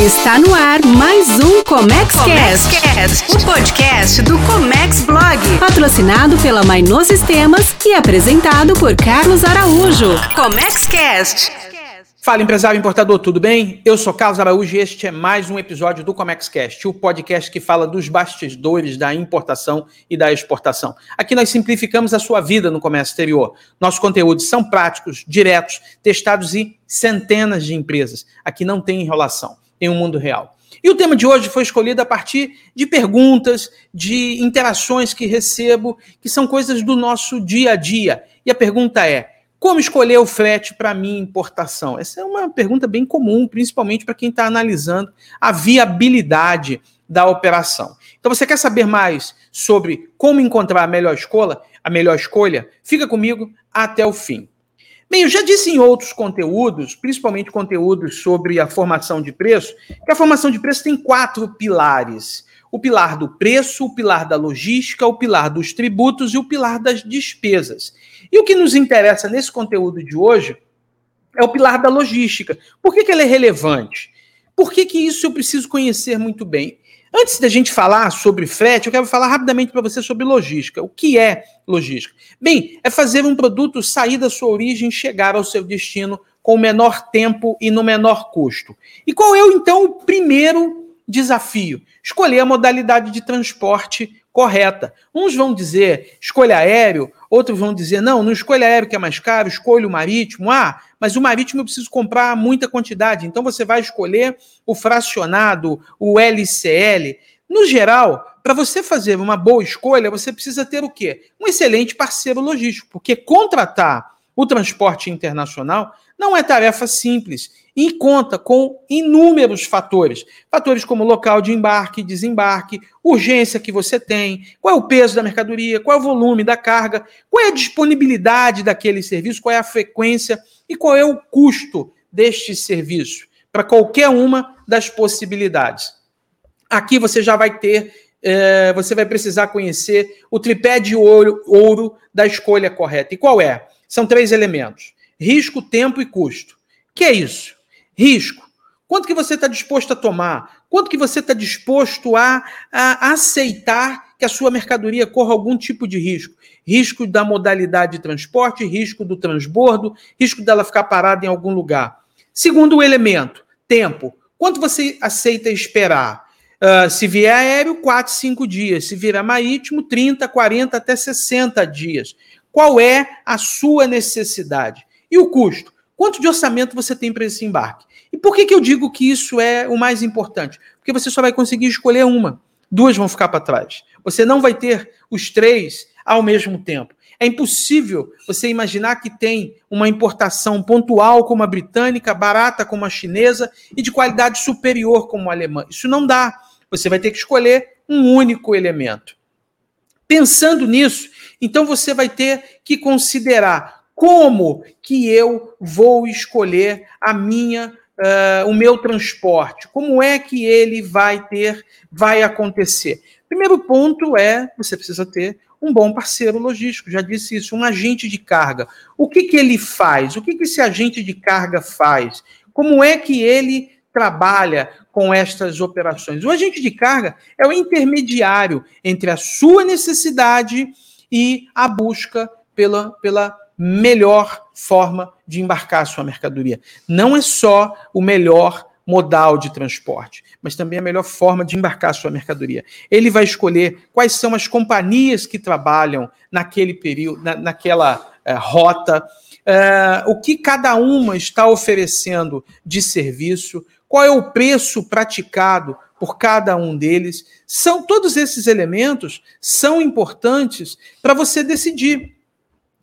Está no ar mais um Comex Cast, o podcast do Comex Blog, patrocinado pela Mainô Sistemas e apresentado por Carlos Araújo. Comex Cast. Fala empresário importador, tudo bem? Eu sou Carlos Araújo e este é mais um episódio do ComexCast, o podcast que fala dos bastidores da importação e da exportação. Aqui nós simplificamos a sua vida no comércio exterior. Nossos conteúdos são práticos, diretos, testados em centenas de empresas. Aqui não tem enrolação em um mundo real. E o tema de hoje foi escolhido a partir de perguntas, de interações que recebo, que são coisas do nosso dia a dia. E a pergunta é: como escolher o frete para minha importação? Essa é uma pergunta bem comum, principalmente para quem está analisando a viabilidade da operação. Então, você quer saber mais sobre como encontrar a melhor escolha? A melhor escolha? Fica comigo até o fim. Bem, eu já disse em outros conteúdos, principalmente conteúdos sobre a formação de preço, que a formação de preço tem quatro pilares: o pilar do preço, o pilar da logística, o pilar dos tributos e o pilar das despesas. E o que nos interessa nesse conteúdo de hoje é o pilar da logística. Por que, que ele é relevante? Por que, que isso eu preciso conhecer muito bem? Antes da gente falar sobre frete, eu quero falar rapidamente para você sobre logística. O que é logística? Bem, é fazer um produto sair da sua origem e chegar ao seu destino com o menor tempo e no menor custo. E qual é, então, o primeiro desafio? Escolher a modalidade de transporte correta. Uns vão dizer escolha aéreo, outros vão dizer não, não escolha aéreo que é mais caro, escolha o marítimo. Ah, mas o marítimo eu preciso comprar muita quantidade, então você vai escolher o fracionado, o LCL. No geral, para você fazer uma boa escolha, você precisa ter o quê? Um excelente parceiro logístico, porque contratar o transporte internacional não é tarefa simples e conta com inúmeros fatores. Fatores como local de embarque, desembarque, urgência que você tem, qual é o peso da mercadoria, qual é o volume da carga, qual é a disponibilidade daquele serviço, qual é a frequência e qual é o custo deste serviço para qualquer uma das possibilidades. Aqui você já vai ter, é, você vai precisar conhecer o tripé de ouro, ouro da escolha correta. E qual é? São três elementos risco, tempo e custo. Que é isso? Risco. Quanto que você está disposto a tomar? Quanto que você está disposto a, a aceitar que a sua mercadoria corra algum tipo de risco? Risco da modalidade de transporte, risco do transbordo, risco dela ficar parada em algum lugar. Segundo elemento, tempo. Quanto você aceita esperar? Uh, se vier aéreo, 4, 5 dias. Se vier marítimo, 30, 40, até 60 dias. Qual é a sua necessidade? E o custo? Quanto de orçamento você tem para esse embarque? E por que, que eu digo que isso é o mais importante? Porque você só vai conseguir escolher uma. Duas vão ficar para trás. Você não vai ter os três ao mesmo tempo. É impossível você imaginar que tem uma importação pontual como a britânica, barata como a chinesa e de qualidade superior como a alemã. Isso não dá. Você vai ter que escolher um único elemento. Pensando nisso, então você vai ter que considerar como que eu vou escolher a minha uh, o meu transporte? Como é que ele vai ter, vai acontecer? Primeiro ponto é você precisa ter um bom parceiro logístico, já disse isso, um agente de carga. O que, que ele faz? O que, que esse agente de carga faz? Como é que ele trabalha com estas operações? O agente de carga é o intermediário entre a sua necessidade e a busca pela, pela melhor forma de embarcar a sua mercadoria. Não é só o melhor modal de transporte, mas também a melhor forma de embarcar a sua mercadoria. Ele vai escolher quais são as companhias que trabalham naquele período, na, naquela uh, rota, uh, o que cada uma está oferecendo de serviço, qual é o preço praticado por cada um deles. São todos esses elementos são importantes para você decidir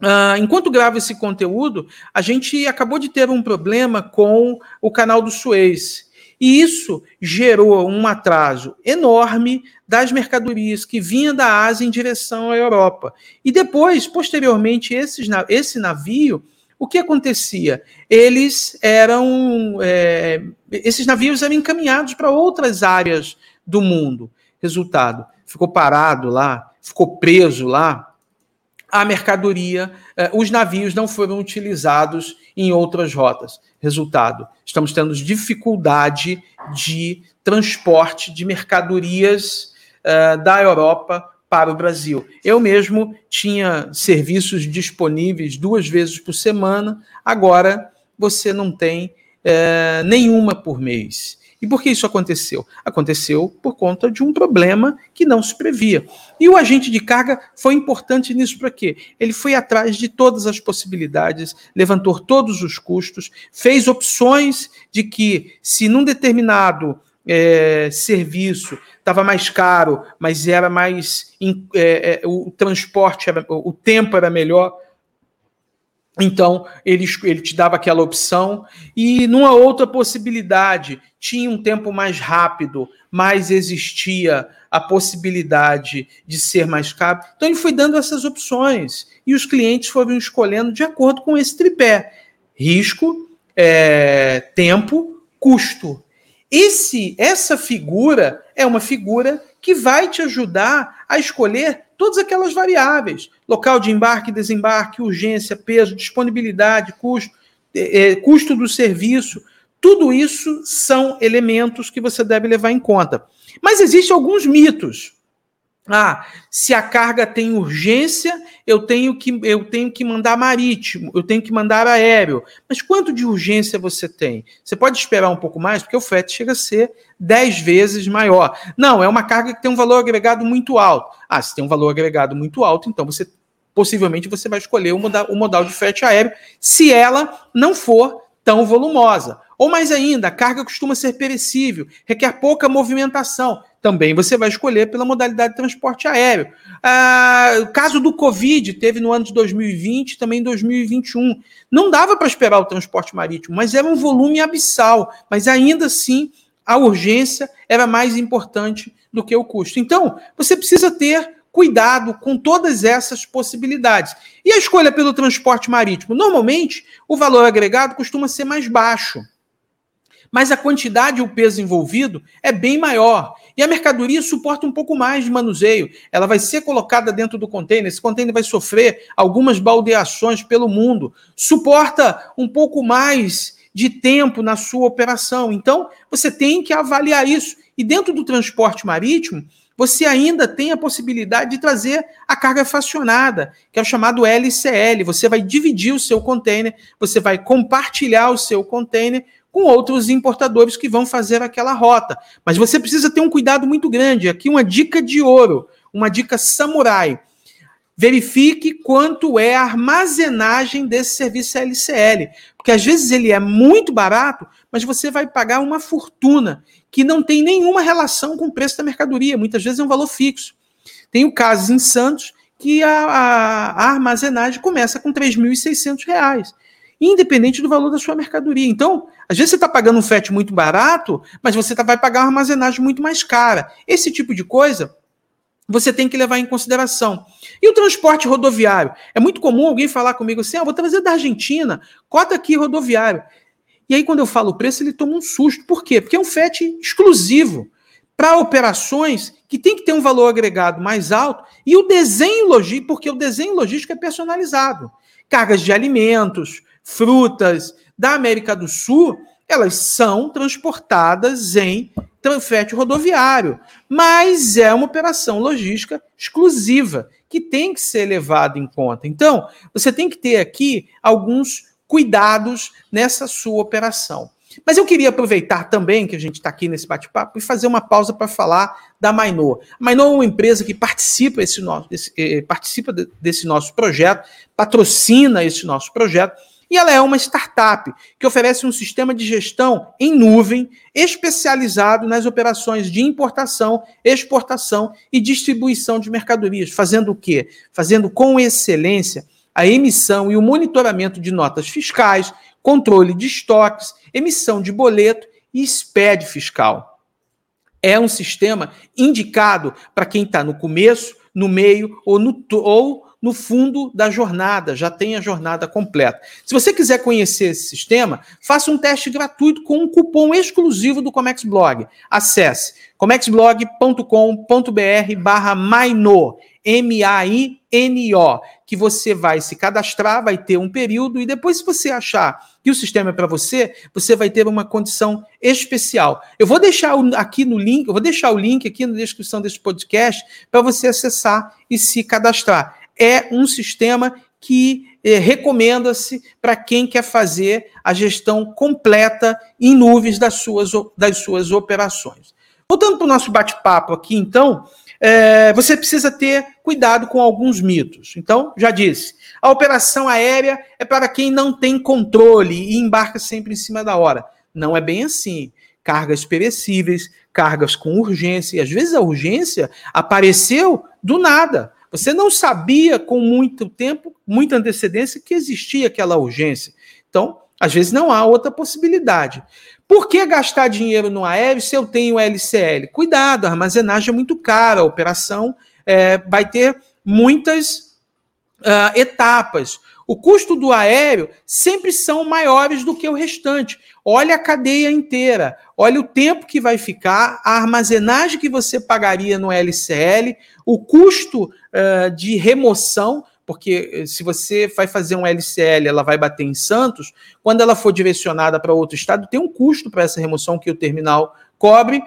Uh, enquanto gravo esse conteúdo, a gente acabou de ter um problema com o canal do Suez. E isso gerou um atraso enorme das mercadorias que vinham da Ásia em direção à Europa. E depois, posteriormente, esses, esse navio, o que acontecia? Eles eram. É, esses navios eram encaminhados para outras áreas do mundo. Resultado: ficou parado lá, ficou preso lá a mercadoria, eh, os navios não foram utilizados em outras rotas. Resultado: estamos tendo dificuldade de transporte de mercadorias uh, da Europa para o Brasil. Eu mesmo tinha serviços disponíveis duas vezes por semana, agora você não tem uh, nenhuma por mês. E por que isso aconteceu? Aconteceu por conta de um problema que não se previa. E o agente de carga foi importante nisso para quê? Ele foi atrás de todas as possibilidades, levantou todos os custos, fez opções de que, se num determinado é, serviço estava mais caro, mas era mais. É, é, o transporte, era, o tempo era melhor, então, ele, ele te dava aquela opção. E numa outra possibilidade, tinha um tempo mais rápido, mas existia a possibilidade de ser mais caro. Então, ele foi dando essas opções. E os clientes foram escolhendo de acordo com esse tripé: risco, é, tempo, custo. Esse, essa figura é uma figura que vai te ajudar a escolher todas aquelas variáveis: local de embarque, desembarque, urgência, peso, disponibilidade, custo, é, é, custo do serviço. Tudo isso são elementos que você deve levar em conta. Mas existem alguns mitos. Ah, se a carga tem urgência, eu tenho que eu tenho que mandar marítimo, eu tenho que mandar aéreo. Mas quanto de urgência você tem? Você pode esperar um pouco mais, porque o frete chega a ser 10 vezes maior. Não, é uma carga que tem um valor agregado muito alto. Ah, se tem um valor agregado muito alto, então você possivelmente você vai escolher o modal, o modal de frete aéreo, se ela não for tão volumosa. Ou mais ainda, a carga costuma ser perecível, requer pouca movimentação. Também você vai escolher pela modalidade de transporte aéreo. Ah, o caso do Covid teve no ano de 2020, também em 2021. Não dava para esperar o transporte marítimo, mas era um volume abissal. Mas ainda assim, a urgência era mais importante do que o custo. Então, você precisa ter cuidado com todas essas possibilidades. E a escolha pelo transporte marítimo? Normalmente, o valor agregado costuma ser mais baixo mas a quantidade e o peso envolvido é bem maior. E a mercadoria suporta um pouco mais de manuseio. Ela vai ser colocada dentro do container. Esse container vai sofrer algumas baldeações pelo mundo. Suporta um pouco mais de tempo na sua operação. Então, você tem que avaliar isso. E dentro do transporte marítimo, você ainda tem a possibilidade de trazer a carga fracionada, que é o chamado LCL. Você vai dividir o seu container, você vai compartilhar o seu container com outros importadores que vão fazer aquela rota. Mas você precisa ter um cuidado muito grande. Aqui uma dica de ouro, uma dica samurai. Verifique quanto é a armazenagem desse serviço LCL, porque às vezes ele é muito barato, mas você vai pagar uma fortuna que não tem nenhuma relação com o preço da mercadoria, muitas vezes é um valor fixo. Tenho casos em Santos que a, a, a armazenagem começa com R$ 3.600 independente do valor da sua mercadoria. Então, às vezes você está pagando um frete muito barato, mas você tá, vai pagar uma armazenagem muito mais cara. Esse tipo de coisa você tem que levar em consideração. E o transporte rodoviário? É muito comum alguém falar comigo assim: ah, vou trazer da Argentina, cota aqui rodoviário. E aí, quando eu falo o preço, ele toma um susto. Por quê? Porque é um frete exclusivo para operações que tem que ter um valor agregado mais alto e o desenho logístico, porque o desenho logístico é personalizado. Cargas de alimentos, frutas da América do Sul, elas são transportadas em frete rodoviário, mas é uma operação logística exclusiva que tem que ser levada em conta. Então, você tem que ter aqui alguns cuidados nessa sua operação. Mas eu queria aproveitar também que a gente está aqui nesse bate-papo e fazer uma pausa para falar da Mainô. A Mainô é uma empresa que participa, esse nosso, desse, eh, participa desse nosso projeto, patrocina esse nosso projeto e ela é uma startup que oferece um sistema de gestão em nuvem especializado nas operações de importação, exportação e distribuição de mercadorias, fazendo o quê? Fazendo com excelência a emissão e o monitoramento de notas fiscais, controle de estoques, emissão de boleto e SPED fiscal. É um sistema indicado para quem está no começo, no meio ou no, ou no fundo da jornada, já tem a jornada completa. Se você quiser conhecer esse sistema, faça um teste gratuito com um cupom exclusivo do Comex Blog. Acesse comexblog.com.br barra Maino, M-A-I-N-O, que você vai se cadastrar, vai ter um período, e depois, se você achar que o sistema é para você, você vai ter uma condição especial. Eu vou deixar aqui no link, eu vou deixar o link aqui na descrição desse podcast para você acessar e se cadastrar. É um sistema que eh, recomenda-se para quem quer fazer a gestão completa em nuvens das suas, das suas operações. Voltando para o nosso bate-papo aqui, então, é, você precisa ter cuidado com alguns mitos. Então, já disse, a operação aérea é para quem não tem controle e embarca sempre em cima da hora. Não é bem assim. Cargas perecíveis, cargas com urgência, e às vezes a urgência apareceu do nada. Você não sabia com muito tempo, muita antecedência, que existia aquela urgência. Então, às vezes não há outra possibilidade. Por que gastar dinheiro no aéreo se eu tenho LCL? Cuidado, a armazenagem é muito cara, a operação é, vai ter muitas uh, etapas. O custo do aéreo sempre são maiores do que o restante. Olha a cadeia inteira, olha o tempo que vai ficar, a armazenagem que você pagaria no LCL, o custo uh, de remoção porque eh, se você vai fazer um LCL, ela vai bater em Santos, quando ela for direcionada para outro estado, tem um custo para essa remoção que o terminal cobre.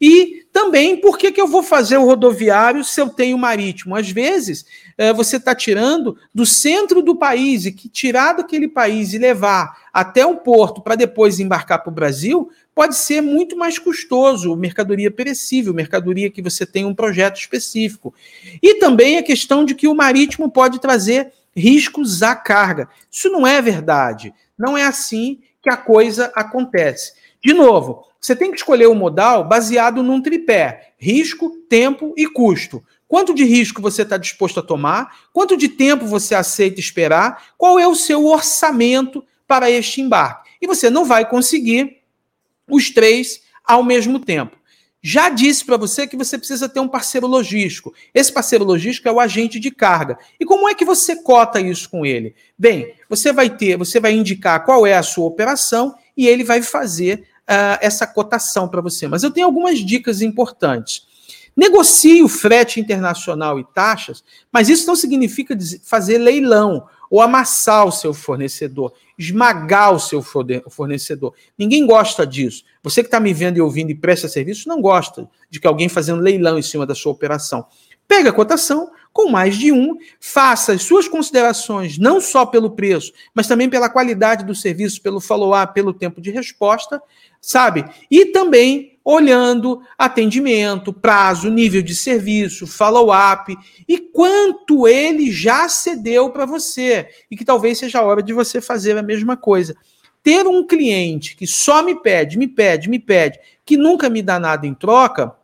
E também, por que, que eu vou fazer o rodoviário se eu tenho marítimo? Às vezes, é, você está tirando do centro do país, e que tirar daquele país e levar até um porto para depois embarcar para o Brasil, pode ser muito mais custoso, mercadoria perecível, mercadoria que você tem um projeto específico. E também a questão de que o marítimo pode trazer riscos à carga. Isso não é verdade. Não é assim que a coisa acontece. De novo, você tem que escolher o modal baseado num tripé: risco, tempo e custo. Quanto de risco você está disposto a tomar? Quanto de tempo você aceita esperar? Qual é o seu orçamento para este embarque? E você não vai conseguir os três ao mesmo tempo. Já disse para você que você precisa ter um parceiro logístico. Esse parceiro logístico é o agente de carga. E como é que você cota isso com ele? Bem, você vai ter, você vai indicar qual é a sua operação e ele vai fazer uh, essa cotação para você. Mas eu tenho algumas dicas importantes. Negocie o frete internacional e taxas, mas isso não significa fazer leilão ou amassar o seu fornecedor, esmagar o seu fornecedor. Ninguém gosta disso. Você que está me vendo e ouvindo e presta serviço não gosta de que alguém fazendo leilão em cima da sua operação. Pega a cotação com mais de um, faça as suas considerações, não só pelo preço, mas também pela qualidade do serviço, pelo follow-up, pelo tempo de resposta, sabe? E também olhando atendimento, prazo, nível de serviço, follow-up e quanto ele já cedeu para você e que talvez seja a hora de você fazer a mesma coisa. Ter um cliente que só me pede, me pede, me pede, que nunca me dá nada em troca,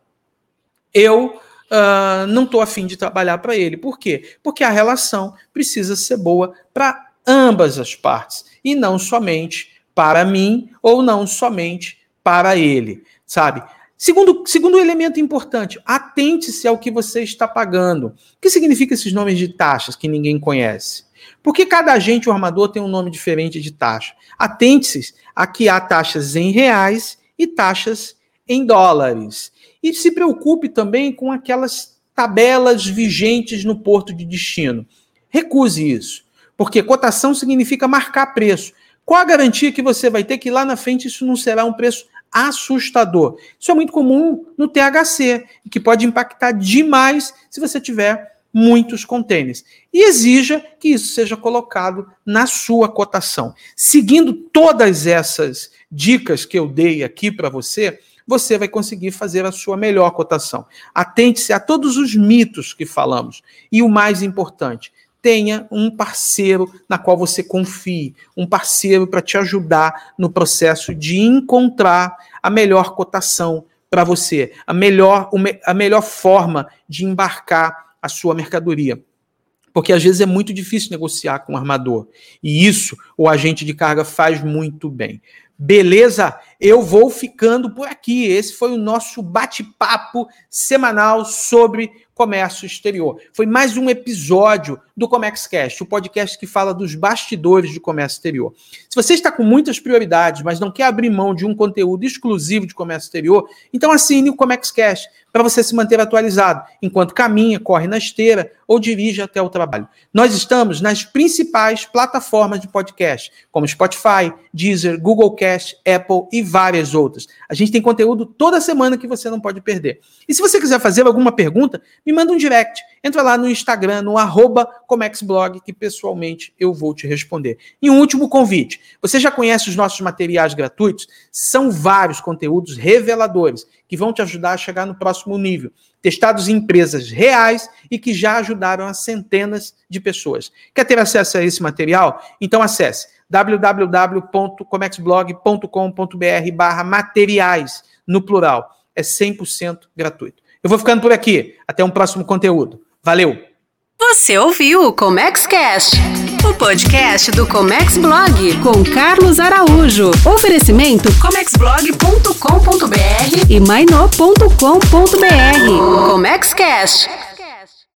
eu uh, não estou afim de trabalhar para ele. Por quê? Porque a relação precisa ser boa para ambas as partes e não somente para mim ou não somente para ele sabe? Segundo, segundo elemento importante, atente-se ao que você está pagando. O que significa esses nomes de taxas que ninguém conhece? Porque cada agente ou armador tem um nome diferente de taxa. Atente-se a que há taxas em reais e taxas em dólares. E se preocupe também com aquelas tabelas vigentes no porto de destino. Recuse isso, porque cotação significa marcar preço. Qual a garantia que você vai ter que lá na frente isso não será um preço assustador. Isso é muito comum no THC, que pode impactar demais se você tiver muitos contêineres. E exija que isso seja colocado na sua cotação. Seguindo todas essas dicas que eu dei aqui para você, você vai conseguir fazer a sua melhor cotação. Atente-se a todos os mitos que falamos. E o mais importante, tenha um parceiro na qual você confie, um parceiro para te ajudar no processo de encontrar a melhor cotação para você, a melhor, a melhor forma de embarcar a sua mercadoria. Porque às vezes é muito difícil negociar com o armador. E isso o agente de carga faz muito bem. Beleza? Eu vou ficando por aqui. Esse foi o nosso bate-papo semanal sobre comércio exterior. Foi mais um episódio do ComexCast, o podcast que fala dos bastidores do comércio exterior. Se você está com muitas prioridades, mas não quer abrir mão de um conteúdo exclusivo de comércio exterior, então assine o ComexCast para você se manter atualizado enquanto caminha, corre na esteira ou dirige até o trabalho. Nós estamos nas principais plataformas de podcast, como Spotify, Deezer, Google Cast, Apple e várias outras. A gente tem conteúdo toda semana que você não pode perder. E se você quiser fazer alguma pergunta, me manda um direct. Entra lá no Instagram, no arroba ComexBlog, que pessoalmente eu vou te responder. E um último convite. Você já conhece os nossos materiais gratuitos? São vários conteúdos reveladores que vão te ajudar a chegar no próximo nível. Testados em empresas reais e que já ajudaram a centenas de pessoas. Quer ter acesso a esse material? Então acesse www.comexblog.com.br barra materiais, no plural. É 100% gratuito. Eu vou ficando por aqui. Até um próximo conteúdo. Valeu! Você ouviu o ComexCast, o podcast do Comex Blog, com Carlos Araújo. Oferecimento comexblog.com.br e maino.com.br. ComexCast.